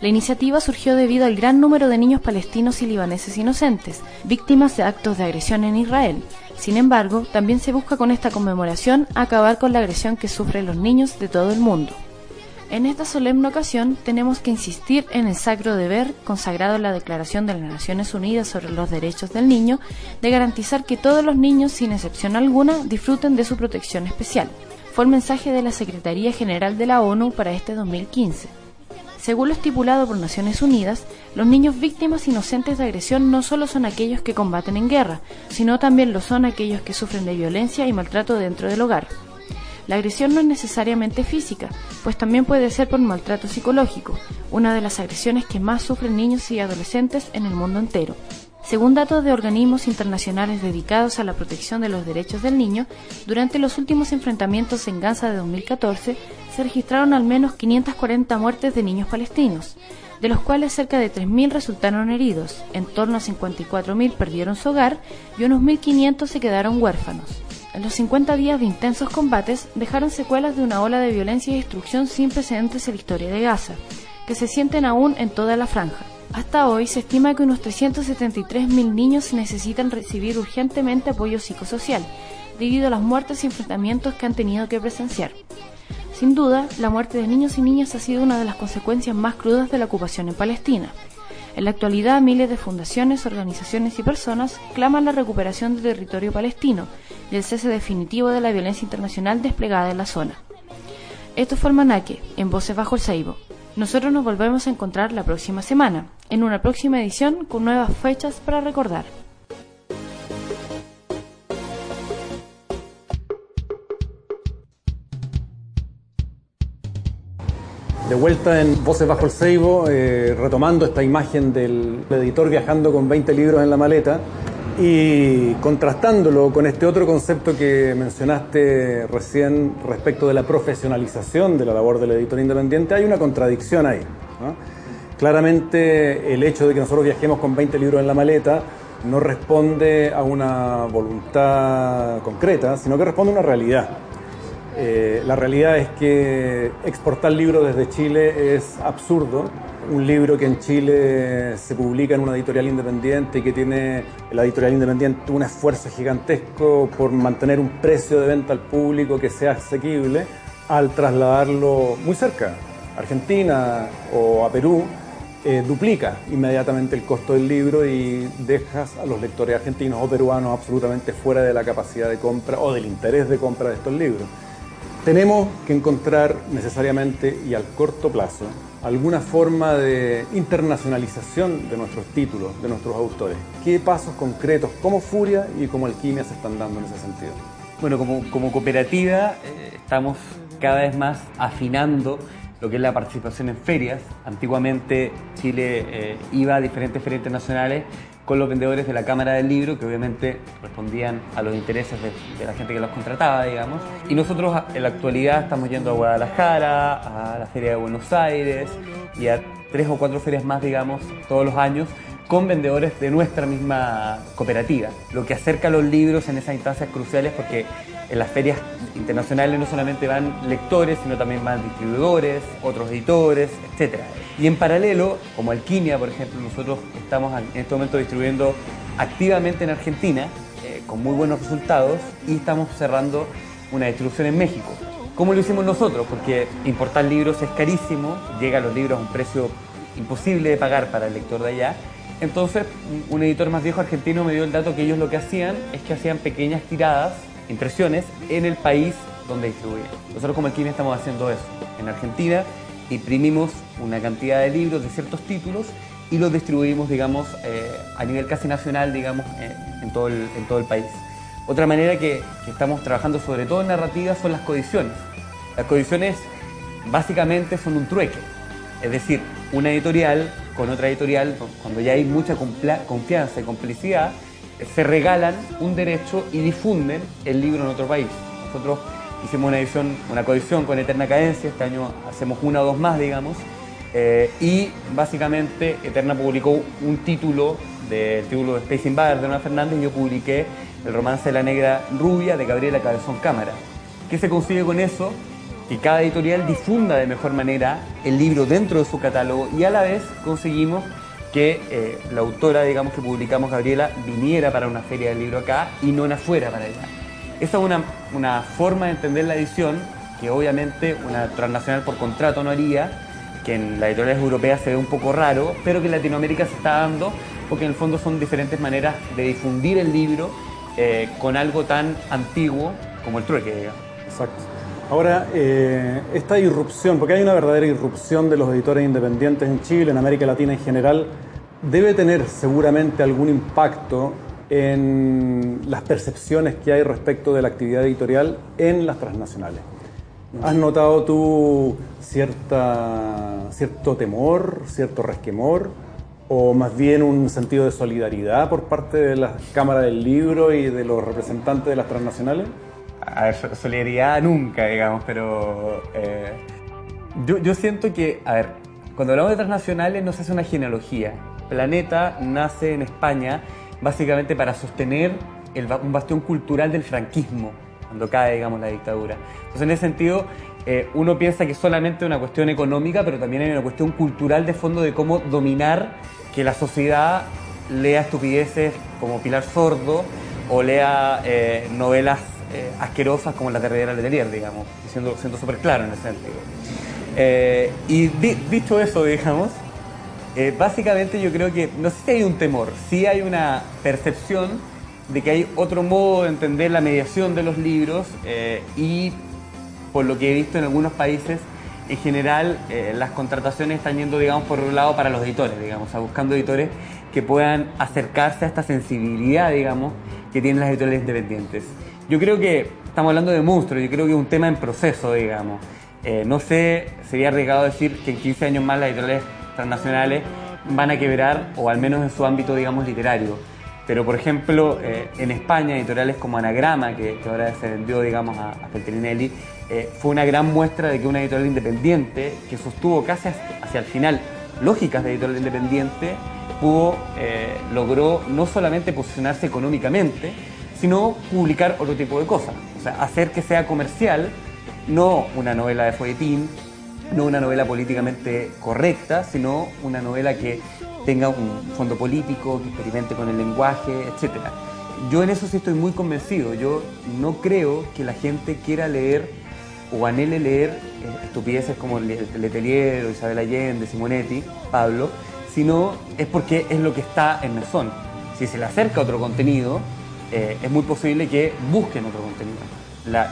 La iniciativa surgió debido al gran número de niños palestinos y libaneses inocentes, víctimas de actos de agresión en Israel. Sin embargo, también se busca con esta conmemoración acabar con la agresión que sufren los niños de todo el mundo. En esta solemne ocasión tenemos que insistir en el sacro deber consagrado en la Declaración de las Naciones Unidas sobre los Derechos del Niño de garantizar que todos los niños, sin excepción alguna, disfruten de su protección especial. Fue el mensaje de la Secretaría General de la ONU para este 2015. Según lo estipulado por Naciones Unidas, los niños víctimas inocentes de agresión no solo son aquellos que combaten en guerra, sino también lo son aquellos que sufren de violencia y maltrato dentro del hogar. La agresión no es necesariamente física, pues también puede ser por maltrato psicológico, una de las agresiones que más sufren niños y adolescentes en el mundo entero. Según datos de organismos internacionales dedicados a la protección de los derechos del niño, durante los últimos enfrentamientos en Gaza de 2014 se registraron al menos 540 muertes de niños palestinos, de los cuales cerca de 3.000 resultaron heridos, en torno a 54.000 perdieron su hogar y unos 1.500 se quedaron huérfanos. Los 50 días de intensos combates dejaron secuelas de una ola de violencia y destrucción sin precedentes en la historia de Gaza, que se sienten aún en toda la franja. Hasta hoy se estima que unos 373.000 niños necesitan recibir urgentemente apoyo psicosocial, debido a las muertes y enfrentamientos que han tenido que presenciar. Sin duda, la muerte de niños y niñas ha sido una de las consecuencias más crudas de la ocupación en Palestina. En la actualidad, miles de fundaciones, organizaciones y personas claman la recuperación del territorio palestino y el cese definitivo de la violencia internacional desplegada en la zona. Esto fue el Manaque, en Voces Bajo el Seibo. Nosotros nos volvemos a encontrar la próxima semana, en una próxima edición con nuevas fechas para recordar. De vuelta en Voces Bajo el Ceibo, eh, retomando esta imagen del editor viajando con 20 libros en la maleta y contrastándolo con este otro concepto que mencionaste recién respecto de la profesionalización de la labor del editor independiente, hay una contradicción ahí. Claramente el hecho de que nosotros viajemos con 20 libros en la maleta no responde a una voluntad concreta, sino que responde a una realidad. Eh, la realidad es que exportar libros desde Chile es absurdo. Un libro que en Chile se publica en una editorial independiente y que tiene la editorial independiente un esfuerzo gigantesco por mantener un precio de venta al público que sea asequible, al trasladarlo muy cerca, a Argentina o a Perú, eh, duplica inmediatamente el costo del libro y dejas a los lectores argentinos o peruanos absolutamente fuera de la capacidad de compra o del interés de compra de estos libros. Tenemos que encontrar necesariamente y al corto plazo alguna forma de internacionalización de nuestros títulos, de nuestros autores. ¿Qué pasos concretos, como Furia y como Alquimia se están dando en ese sentido? Bueno, como, como cooperativa eh, estamos cada vez más afinando lo que es la participación en ferias. Antiguamente Chile eh, iba a diferentes ferias internacionales con los vendedores de la Cámara del Libro, que obviamente respondían a los intereses de, la gente que los contrataba, digamos. Y nosotros en la actualidad estamos yendo a Guadalajara, a la Feria de Buenos Aires y a tres o cuatro ferias más, digamos, todos los años con vendedores de nuestra misma cooperativa, lo que acerca los libros en esas instancias cruciales porque en las ferias internacionales no solamente van lectores, sino también van distribuidores, otros editores, etc. Y en paralelo, como Alquimia, por ejemplo, nosotros estamos en este momento distribuyendo activamente en Argentina, eh, con muy buenos resultados, y estamos cerrando una distribución en México. ¿Cómo lo hicimos nosotros? Porque importar libros es carísimo, llegan los libros a un precio imposible de pagar para el lector de allá. Entonces, un editor más viejo argentino me dio el dato que ellos lo que hacían es que hacían pequeñas tiradas impresiones en el país donde distribuyen. Nosotros como Alquimia estamos haciendo eso. En Argentina imprimimos una cantidad de libros de ciertos títulos y los distribuimos, digamos, eh, a nivel casi nacional, digamos, en, todo el, el país. Otra manera que, estamos trabajando sobre todo en narrativa son las codiciones. Las codiciones básicamente son un trueque. Es decir, una editorial con otra editorial, cuando ya hay mucha confianza y complicidad, se regalan un derecho y difunden el libro en otro país. Nosotros hicimos una edición, una coedición con Eterna Cadencia, este año hacemos una o dos más, digamos, eh, y básicamente Eterna publicó un título del título de Space Invader de Ana Fernández y yo publiqué el romance de la negra rubia de Gabriela Cabezón Cámara. ¿Qué se consigue con eso? Que cada editorial difunda de mejor manera el libro dentro de su catálogo y a la vez conseguimos que eh, la autora, digamos, que publicamos, Gabriela, viniera para una feria del libro acá y no afuera para allá. Esa es una, una forma de entender la edición que obviamente una transnacional por contrato no haría, que en las editoriales europeas se ve un poco raro, pero que en Latinoamérica se está dando, porque en el fondo son diferentes maneras de difundir el libro eh, con algo tan antiguo como el trueque. Exacto. Ahora, eh, esta irrupción, porque hay una verdadera irrupción de los editores independientes en Chile, en América Latina en general, debe tener seguramente algún impacto en las percepciones que hay respecto de la actividad editorial en las transnacionales. ¿Has notado tú cierta, cierto temor, cierto resquemor, o más bien un sentido de solidaridad por parte de la Cámara del Libro y de los representantes de las transnacionales? A ver, solidaridad nunca, digamos, pero eh, yo, yo siento que, a ver, cuando hablamos de transnacionales no se hace una genealogía. Planeta nace en España básicamente para sostener el, un bastión cultural del franquismo, cuando cae, digamos, la dictadura. Entonces, en ese sentido, eh, uno piensa que es solamente una cuestión económica, pero también hay una cuestión cultural de fondo de cómo dominar que la sociedad lea estupideces como Pilar Sordo o lea eh, novelas eh, asquerosas como las de Rivera Letelier, digamos, siendo súper claro en ese sentido. y dicho eso, digamos, básicamente yo creo que, no sé si hay un temor, sí hay una percepción de que hay otro modo de entender la mediación de los libros eh, y por lo que he visto en algunos países, en general eh, las contrataciones están yendo, digamos, por un lado para los editores, digamos, a buscando editores que puedan acercarse a esta sensibilidad, digamos, que tienen las editoriales independientes. Yo creo que estamos hablando de monstruos, yo creo que es un tema en proceso, digamos. Eh, no sé, sería arriesgado decir que en 15 años más las editoriales transnacionales van a quebrar, o al menos en su ámbito, digamos, literario pero, por ejemplo, eh, en España, editoriales como Anagrama, que, ahora se vendió, digamos, a, a Feltrinelli, eh, fue una gran muestra de que una editorial independiente, que sostuvo casi hacia el final lógicas de editorial independiente, pudo, logró no solamente posicionarse económicamente, sino publicar otro tipo de cosas. O sea, hacer que sea comercial, no una novela de folletín, no una novela políticamente correcta, sino una novela que tenga un fondo político, que experimente con el lenguaje, etc. Yo en eso sí estoy muy convencido. Yo no creo que la gente quiera leer o anhele leer eh, estupideces como Letelier o Isabel Allende, Simonetti, Pablo, sino es porque es lo que está en Mesón. Si se le acerca otro contenido, eh, es muy posible que busquen otro contenido.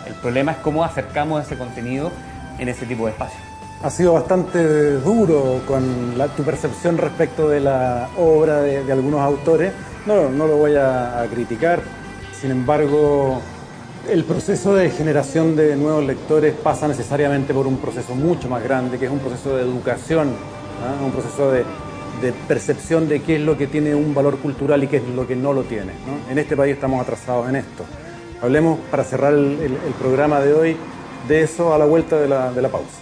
el problema es cómo acercamos ese contenido en ese tipo de espacios ha sido bastante duro con tu percepción respecto de la obra de, algunos autores. No, no lo voy a, criticar. Sin embargo, el proceso de generación de nuevos lectores pasa necesariamente por un proceso mucho más grande, que es un proceso de educación, ¿ah? un proceso de, de percepción de qué es lo que tiene un valor cultural y qué es lo que no lo tiene. En este país estamos atrasados en esto. Hablemos, para cerrar el, programa de hoy, de eso a la vuelta de la, de la pausa.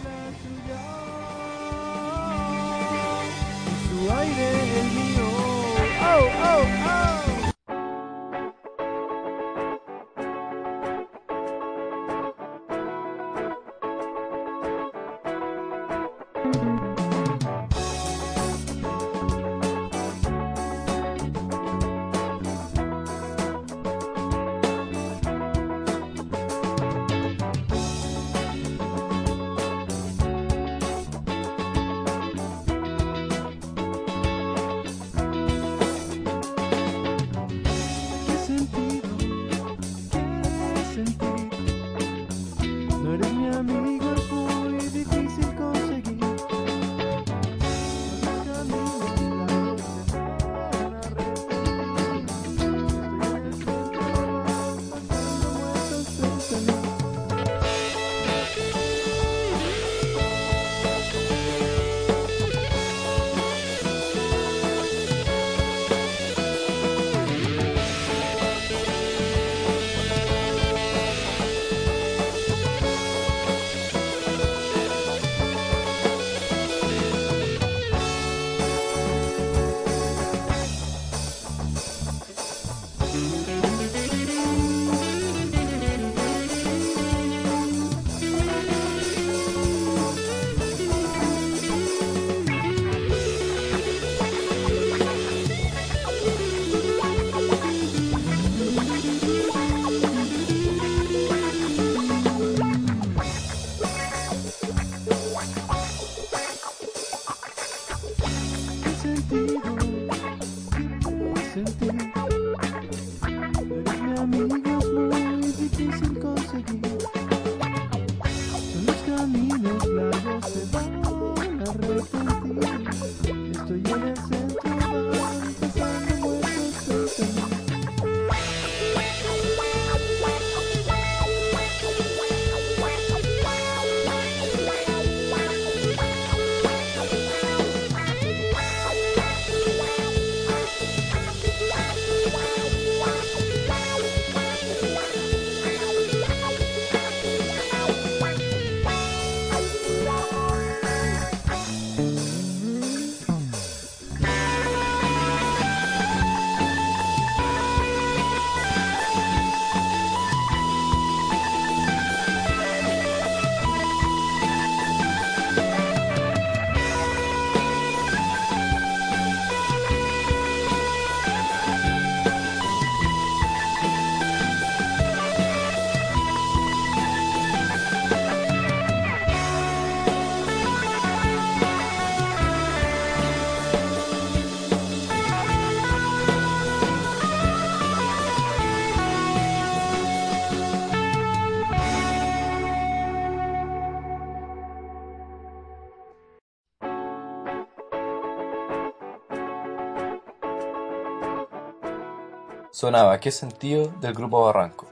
Sonaba ¿Qué sentido? del grupo Barranco.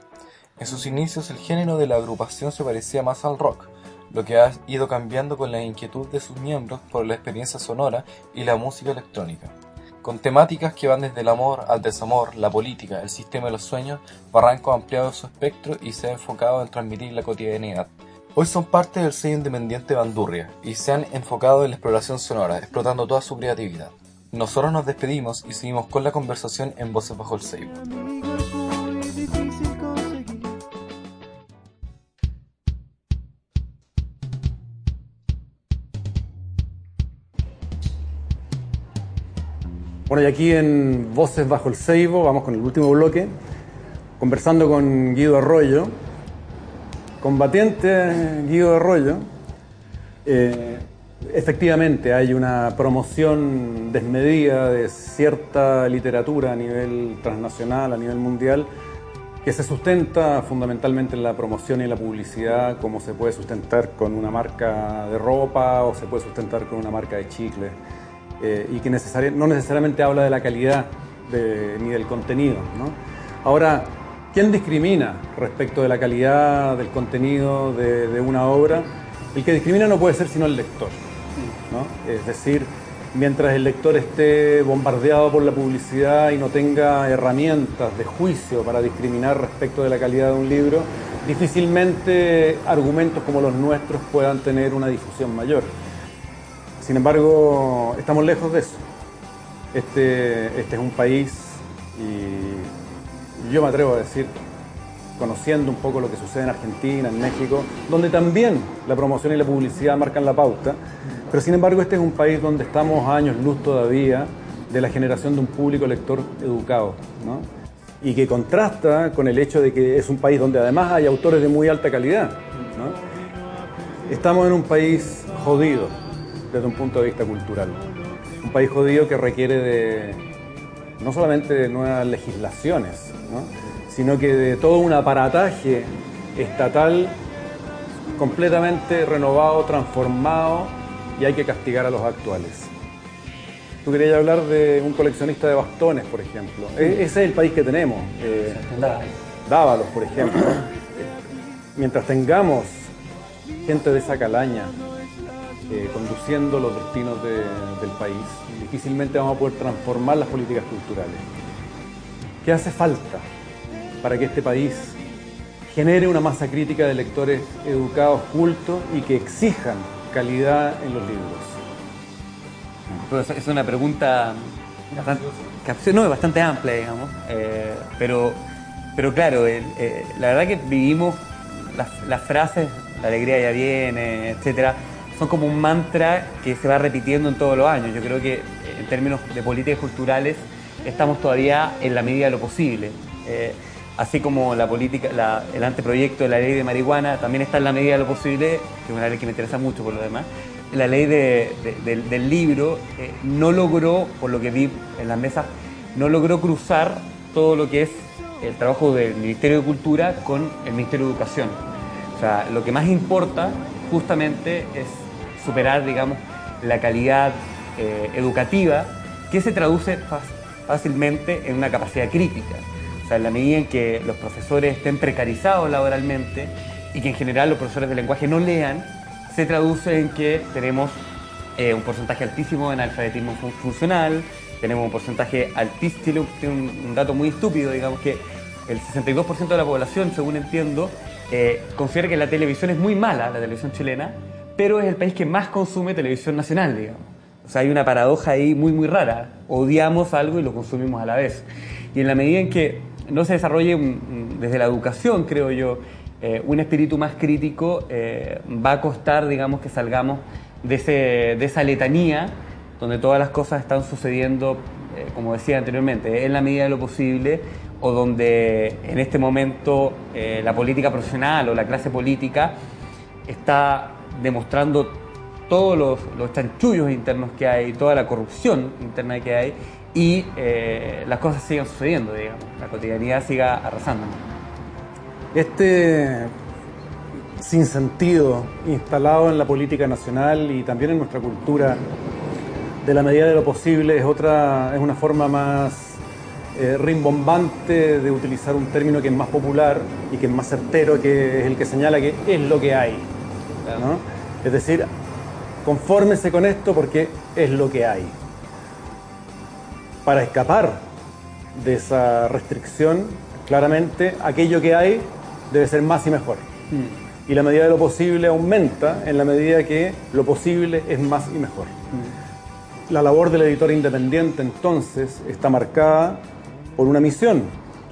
En sus inicios el género de la agrupación se parecía más al rock, lo que ha ido cambiando con la inquietud de sus miembros por la experiencia sonora y la música electrónica. Con temáticas que van desde el amor al desamor, la política, el sistema de los sueños, Barranco ha ampliado su espectro y se ha enfocado en transmitir la cotidianidad. Hoy son parte del sello independiente Bandurria y se han enfocado en la exploración sonora, explotando toda su creatividad. Nosotros nos despedimos y seguimos con la conversación en Voces Bajo el Seibo. Bueno, y aquí en Voces Bajo el Ceibo, vamos con el último bloque, conversando con Guido Arroyo, combatiente Guido Arroyo. Eh, efectivamente, hay una promoción desmedida de cierta literatura a nivel transnacional, a nivel mundial, que se sustenta fundamentalmente en la promoción y la publicidad, como se puede sustentar con una marca de ropa o se puede sustentar con una marca de chicle. Eh, y que no necesariamente habla de la calidad ni del contenido. Ahora, ¿quién discrimina respecto de la calidad del contenido de, una obra? El que discrimina no puede ser sino el lector. Es decir, mientras el lector esté bombardeado por la publicidad y no tenga herramientas de juicio para discriminar respecto de la calidad de un libro, difícilmente argumentos como los nuestros puedan tener una difusión mayor. Sin embargo, estamos lejos de eso. Este, este es un país, y yo me atrevo a decir, conociendo un poco lo que sucede en Argentina, en México, donde también la promoción y la publicidad marcan la pauta, pero sin embargo este es un país donde estamos años luz todavía de la generación de un público lector educado, ¿no? y que contrasta con el hecho de que es un país donde además hay autores de muy alta calidad. ¿no? Estamos en un país jodido, desde un punto de vista cultural. Un país jodido que requiere de no solamente nuevas legislaciones, sino que de todo un aparataje estatal completamente renovado, transformado y hay que castigar a los actuales. Tú querías hablar de un coleccionista de bastones, por ejemplo. E-, ese es el país que tenemos. Eh, Dávalos, por ejemplo. Mientras tengamos gente de esa calaña eh, conduciendo los destinos del país, difícilmente vamos a poder transformar las políticas culturales. ¿Qué hace falta para que este país genere una masa crítica de lectores educados, cultos y que exijan calidad en los libros? Es una pregunta bastante, no, bastante amplia, digamos, eh, pero, pero claro, eh, la verdad que vivimos las, frases, la alegría ya viene, etcétera, son como un mantra que se va repitiendo en todos los años. Yo creo que en términos de políticas culturales estamos todavía en la medida de lo posible. Eh, así como la política, el anteproyecto de la ley de marihuana también está en la medida de lo posible, que es una ley que me interesa mucho por lo demás. La ley del libro eh, no logró, por lo que vi en las mesas, no logró cruzar todo lo que es el trabajo del Ministerio de Cultura con el Ministerio de Educación. O sea, lo que más importa justamente es superar, digamos, la calidad eh, educativa que se traduce fácilmente en una capacidad crítica. O sea, en la medida en que los profesores estén precarizados laboralmente y que en general los profesores de lenguaje no lean, se traduce en que tenemos eh, un porcentaje altísimo en alfabetismo funcional, tenemos un porcentaje altísimo, tiene un, dato muy estúpido, digamos que el 62% de la población, según entiendo, eh, considera que la televisión es muy mala, la televisión chilena, pero es el país que más consume televisión nacional, digamos. O sea, hay una paradoja ahí muy, muy rara. Odiamos algo y lo consumimos a la vez. Y en la medida en que no se desarrolle desde la educación, creo yo, eh, un espíritu más crítico, eh, va a costar, digamos, que salgamos de, ese, de esa letanía donde todas las cosas están sucediendo, eh, como decía anteriormente, en la medida de lo posible, o donde en este momento la política profesional o la clase política está demostrando todos los, chanchullos internos que hay, toda la corrupción interna que hay y eh, las cosas sigan sucediendo, digamos, la cotidianidad siga arrasando. Este sinsentido instalado en la política nacional y también en nuestra cultura, de la medida de lo posible, es otra, es una forma más eh, rimbombante de utilizar un término que es más popular y que es más certero, que es el que señala que es lo que hay. ¿no? Es decir, confórmese con esto porque es lo que hay. Para escapar de esa restricción, claramente aquello que hay debe ser más y mejor. Y la medida de lo posible aumenta en la medida que lo posible es más y mejor. La labor del editor independiente entonces está marcada por una misión,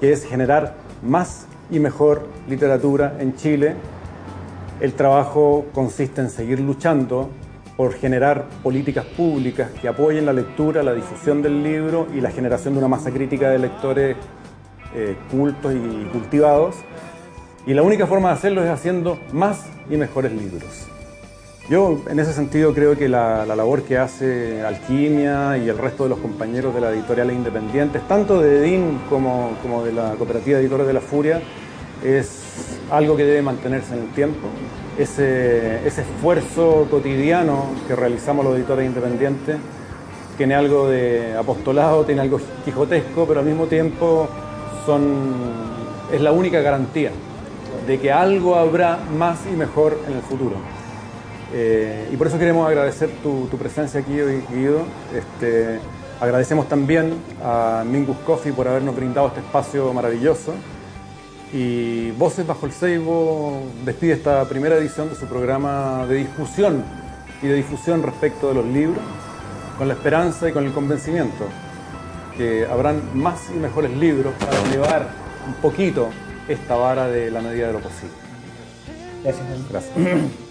que es generar más y mejor literatura en Chile. El trabajo consiste en seguir luchando por generar políticas públicas que apoyen la lectura, la difusión del libro y la generación de una masa crítica de lectores eh, cultos y cultivados. Y la única forma de hacerlo es haciendo más y mejores libros. Yo en ese sentido creo que la, labor que hace Alquimia y el resto de los compañeros de la editoriales independientes, tanto de EDIN como, como de la Cooperativa Editores de la Furia, es algo que debe mantenerse en el tiempo. Ese, ese esfuerzo cotidiano que realizamos los editores independientes tiene algo de apostolado, tiene algo quijotesco, pero al mismo tiempo son, es la única garantía de que algo habrá más y mejor en el futuro. Eh, y por eso queremos agradecer tu, presencia aquí hoy, Guido. Este, agradecemos también a Mingus Coffee por habernos brindado este espacio maravilloso. Y Voces Bajo el Ceibo despide esta primera edición de su programa de discusión y de difusión respecto de los libros, con la esperanza y con el convencimiento que habrán más y mejores libros para elevar un poquito esta vara de la medida de lo posible. Gracias. Gracias.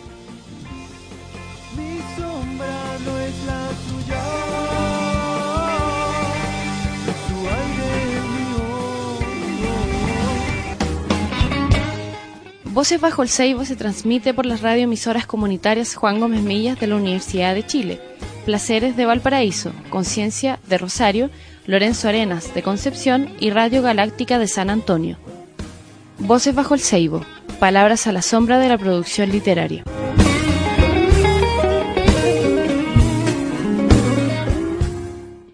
Voces bajo el Ceibo se transmite por las radioemisoras comunitarias Juan Gómez Millas de la Universidad de Chile, Placeres de Valparaíso, Conciencia de Rosario, Lorenzo Arenas de Concepción y Radio Galáctica de San Antonio. Voces bajo el Ceibo, palabras a la sombra de la producción literaria.